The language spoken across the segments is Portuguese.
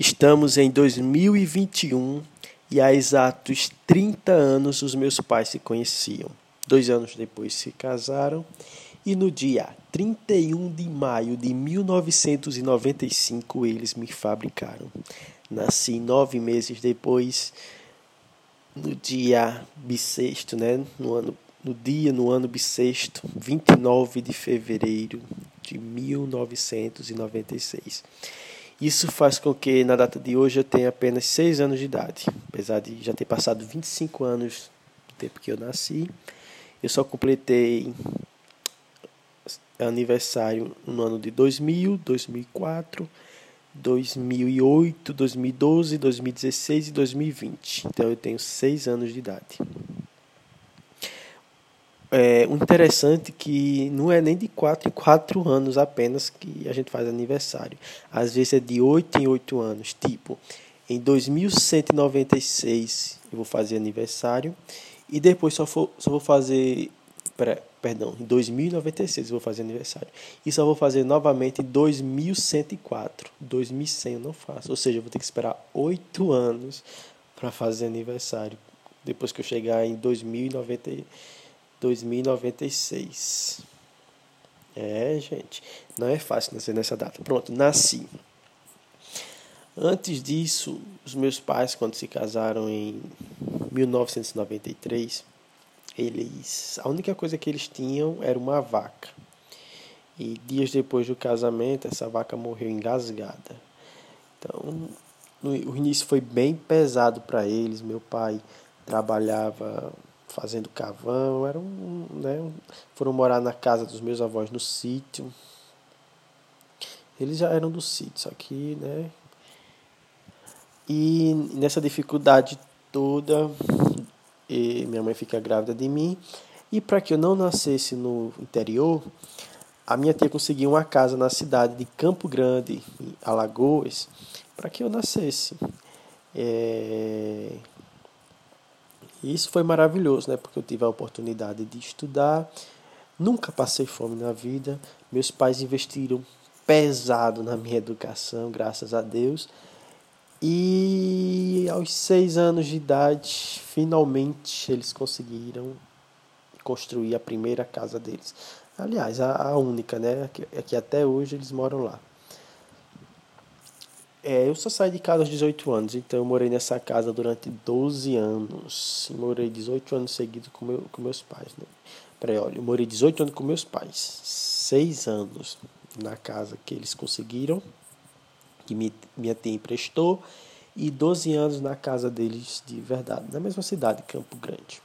Estamos em 2021 e há exatos 30 anos os meus pais se conheciam. Dois anos depois se casaram e no dia 31 de maio de 1995 eles me fabricaram. Nasci nove meses depois, no dia bissexto, né? no, ano, no dia, no ano bissexto, 29 de fevereiro de 1996. Isso faz com que na data de hoje eu tenha apenas 6 anos de idade. Apesar de já ter passado 25 anos do tempo que eu nasci, eu só completei aniversário no ano de 2000, 2004, 2008, 2012, 2016 e 2020. Então eu tenho 6 anos de idade. É, o interessante é que não é nem de 4 em 4 anos apenas que a gente faz aniversário. Às vezes é de 8 em 8 anos. Tipo, em 2196 eu vou fazer aniversário. E depois só, for, só vou fazer. Perdão, em 2096 eu vou fazer aniversário. E só vou fazer novamente em 2104. 2100 eu não faço. Ou seja, eu vou ter que esperar 8 anos para fazer aniversário. Depois que eu chegar em 2096. 2096. É, gente, não é fácil nascer nessa data. Pronto, nasci. Antes disso, os meus pais, quando se casaram em 1993, eles, a única coisa que eles tinham era uma vaca. E dias depois do casamento, essa vaca morreu engasgada. Então, no, o início foi bem pesado para eles. Meu pai trabalhava fazendo cavão, era um, né, foram morar na casa dos meus avós no sítio. Eles já eram do sítio, só que, né? E nessa dificuldade toda, minha mãe fica grávida de mim. E para que eu não nascesse no interior, a minha tia conseguiu uma casa na cidade de Campo Grande, em Alagoas, para que eu nascesse. É, e isso foi maravilhoso, né? Porque eu tive a oportunidade de estudar, nunca passei fome na vida. Meus pais investiram pesado na minha educação, graças a Deus. E aos seis anos de idade, finalmente eles conseguiram construir a primeira casa deles. Aliás, a, única, né? Que, que até hoje eles moram lá. É, eu só saí de casa aos 18 anos, então eu morei nessa casa durante 12 anos. morei 18 anos seguidos com, meu, com meus pais. Né? Peraí, olha, eu morei 18 anos com meus pais. 6 anos na casa que eles conseguiram, que minha tia emprestou, e 12 anos na casa deles de verdade, na mesma cidade, Campo Grande.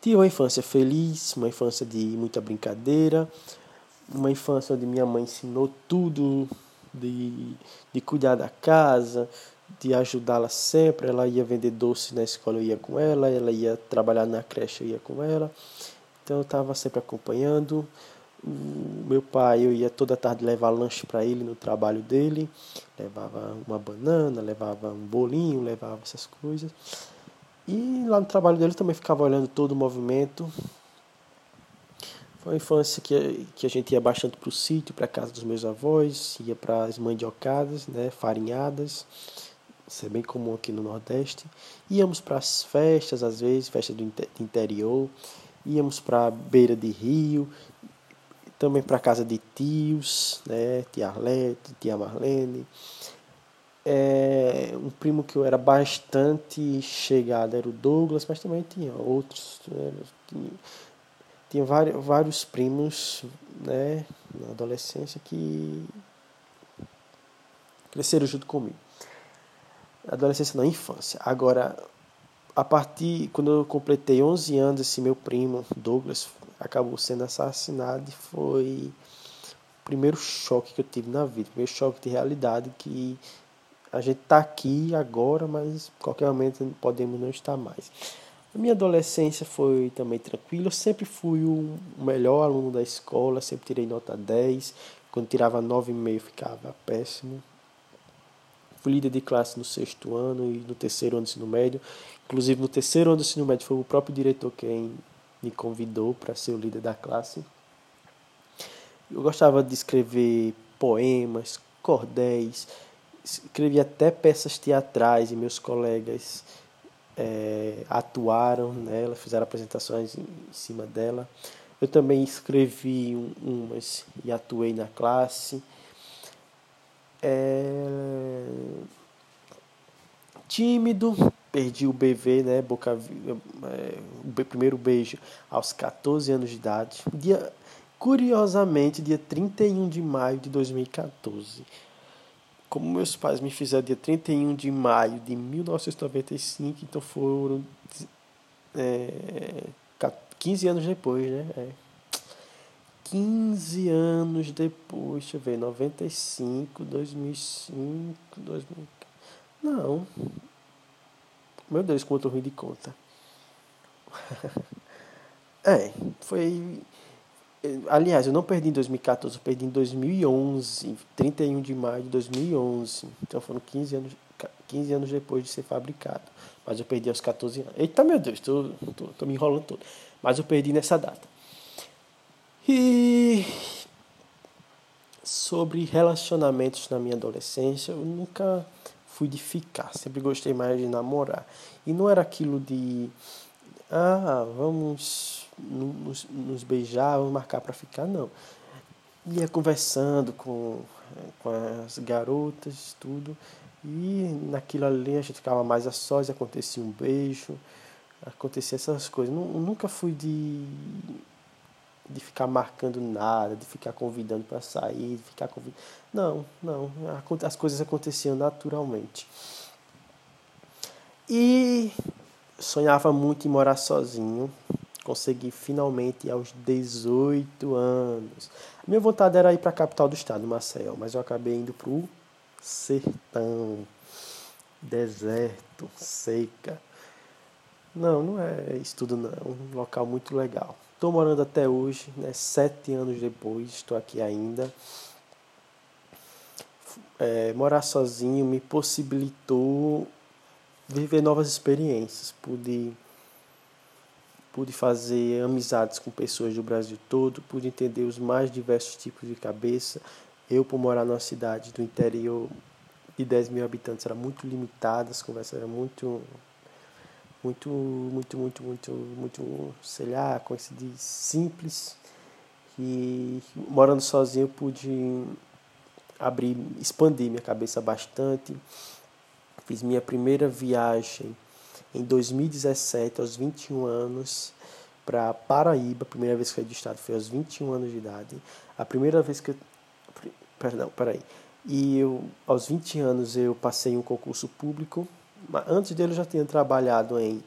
Tive uma infância feliz, uma infância de muita brincadeira, uma infância onde minha mãe ensinou tudo de, de cuidar da casa, de ajudá-la sempre. Ela ia vender doce na escola, eu ia com ela, ela ia trabalhar na creche, eu ia com ela. Então eu estava sempre acompanhando. O meu pai, eu ia toda tarde levar lanche para ele no trabalho dele. Levava uma banana, levava um bolinho, levava essas coisas. E lá no trabalho dele também ficava olhando todo o movimento, foi uma infância que, que a gente ia bastante para o sítio, para a casa dos meus avós, ia para as mandiocadas, né, farinhadas, isso é bem comum aqui no Nordeste. Íamos para as festas, às vezes, festas do interior, íamos para beira de rio, também para casa de tios, né, tia Arlete, tia Marlene. É, um primo que eu era bastante chegado era o Douglas, mas também tinha outros. Né, tinha, tinha vários, vários primos né, na adolescência que cresceram junto comigo. Adolescência na infância. Agora, a partir quando eu completei 11 anos, esse meu primo, Douglas, acabou sendo assassinado e foi o primeiro choque que eu tive na vida, o primeiro choque de realidade que a gente está aqui agora, mas qualquer momento podemos não estar mais. A minha adolescência foi também tranquila. Eu sempre fui o melhor aluno da escola, sempre tirei nota 10. Quando tirava 9,5 ficava péssimo. Fui líder de classe no sexto ano e no terceiro ano do ensino médio. Inclusive, no terceiro ano do ensino médio foi o próprio diretor quem me convidou para ser o líder da classe. Eu gostava de escrever poemas, cordéis, escrevi até peças teatrais e meus colegas é, atuaram nela, fizeram apresentações em, em cima dela. Eu também escrevi um, umas e atuei na classe. É... Tímido, perdi o BV, né, boca, é, o primeiro beijo aos 14 anos de idade. Dia, curiosamente, dia 31 de maio de 2014. Como meus pais me fizeram dia 31 de maio de 1995, então foram é, 15 anos depois, né? É. 15 anos depois, deixa eu ver, 95, 2005, 2000. Não. Meu Deus, tô ruim de conta. é, foi. Aliás, eu não perdi em 2014, eu perdi em 2011, 31 de maio de 2011. Então foram 15 anos, 15 anos depois de ser fabricado. Mas eu perdi aos 14 anos. Eita, meu Deus, tô, tô, tô me enrolando todo. Mas eu perdi nessa data. E sobre relacionamentos na minha adolescência, eu nunca fui de ficar, sempre gostei mais de namorar. E não era aquilo de, ah, vamos nos, nos beijar, vamos marcar para ficar, não. Ia conversando com, com as garotas, tudo, e naquilo ali a gente ficava mais a sós, acontecia um beijo, acontecia essas coisas. Nunca fui de, de ficar marcando nada, de ficar convidando para sair, de ficar convidando. Não, não. As coisas aconteciam naturalmente. E sonhava muito em morar sozinho. Consegui finalmente aos 18 anos. A minha vontade era ir para a capital do estado, Maceió, mas eu acabei indo para o sertão, deserto, seca. Não, não é isso tudo não. É um local muito legal. Estou morando até hoje, né? sete anos depois, estou aqui ainda. É, morar sozinho me possibilitou viver novas experiências. Pude, pude fazer amizades com pessoas do Brasil todo, pude entender os mais diversos tipos de cabeça. Eu, por morar numa cidade do interior de 10 mil habitantes, era muito limitada, as conversas eram muito muito, muito, muito, muito, muito, sei lá, esse de simples. E morando sozinho eu pude abrir, expandir minha cabeça bastante. Fiz minha primeira viagem em 2017, aos 21 anos, para Paraíba. A primeira vez que fui do estado foi aos 21 anos de idade. A primeira vez que eu. Perdão, peraí. E eu, aos 20 anos eu passei um concurso público Antes dele eu já tinha trabalhado em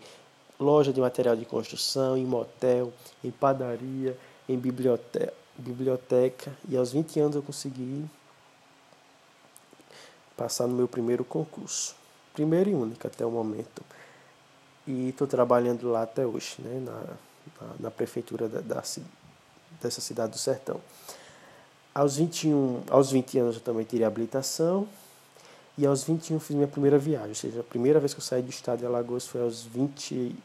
loja de material de construção, em motel, em padaria, em biblioteca, biblioteca e aos 20 anos eu consegui passar no meu primeiro concurso. Primeiro e único até o momento. E estou trabalhando lá até hoje, né, na, na, na prefeitura da, da, dessa cidade do Sertão. Aos 21, aos 20 anos eu também tirei habilitação e aos 21 fiz minha primeira viagem, ou seja, a primeira vez que eu saí do estado de Alagoas foi aos 20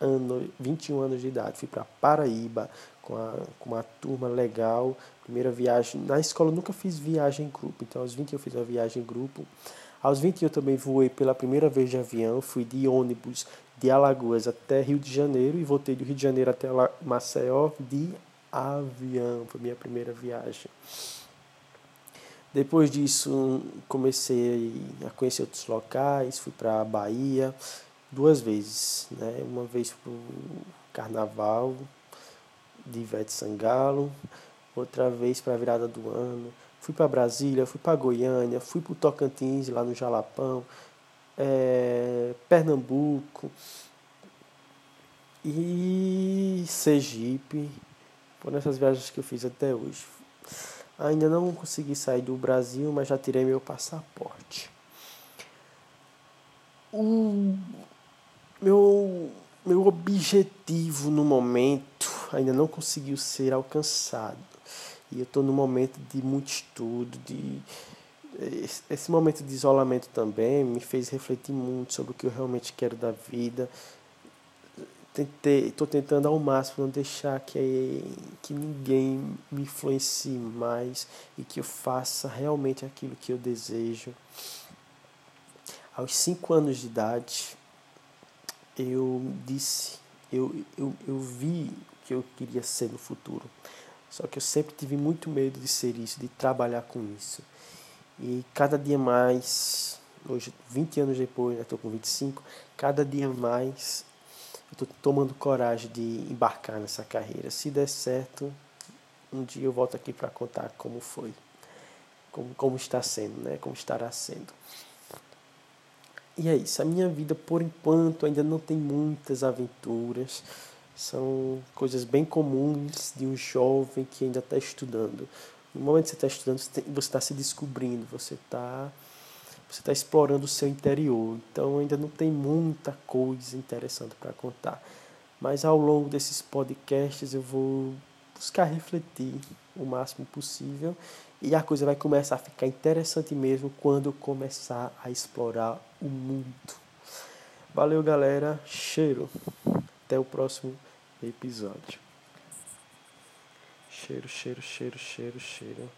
anos, 21 anos de idade. Fui para Paraíba com, a, com uma turma legal. Primeira viagem. Na escola eu nunca fiz viagem em grupo, então aos 20 eu fiz uma viagem em grupo. Aos 20 eu também voei pela primeira vez de avião, fui de ônibus de Alagoas até Rio de Janeiro e voltei do Rio de Janeiro até Maceió de avião. Foi minha primeira viagem. Depois disso, comecei a conhecer outros locais, fui para a Bahia duas vezes, né? Uma vez para o Carnaval de Ivete Sangalo, outra vez para a virada do ano. Fui para Brasília, fui para Goiânia, fui para o Tocantins, lá no Jalapão, é, Pernambuco e Sergipe. Foram essas viagens que eu fiz até hoje. Ainda não consegui sair do Brasil, mas já tirei meu passaporte. O meu, meu objetivo no momento ainda não conseguiu ser alcançado. E eu estou no momento de muito estudo, de esse momento de isolamento também me fez refletir muito sobre o que eu realmente quero da vida, tentei, tô tentando ao máximo não deixar que, que ninguém me influencie mais e que eu faça realmente aquilo que eu desejo. Aos cinco anos de idade, eu disse, eu, eu, eu vi que eu queria ser no futuro. Só que eu sempre tive muito medo de ser isso, de trabalhar com isso. E cada dia mais, hoje, 20 anos depois, estou com 25, cada dia mais eu estou tomando coragem de embarcar nessa carreira. Se der certo, um dia eu volto aqui para contar como foi, como, como está sendo, né? como estará sendo. E é isso, a minha vida por enquanto ainda não tem muitas aventuras, são coisas bem comuns de um jovem que ainda está estudando. No momento que você está estudando, você está se descobrindo, você está você está explorando o seu interior. Então ainda não tem muita coisa interessante para contar. Mas ao longo desses podcasts eu vou buscar refletir o máximo possível e a coisa vai começar a ficar interessante mesmo quando eu começar a explorar o mundo. Valeu, galera. Cheiro. Até o próximo episódio. Cheiro, cheiro, cheiro, cheiro, cheiro.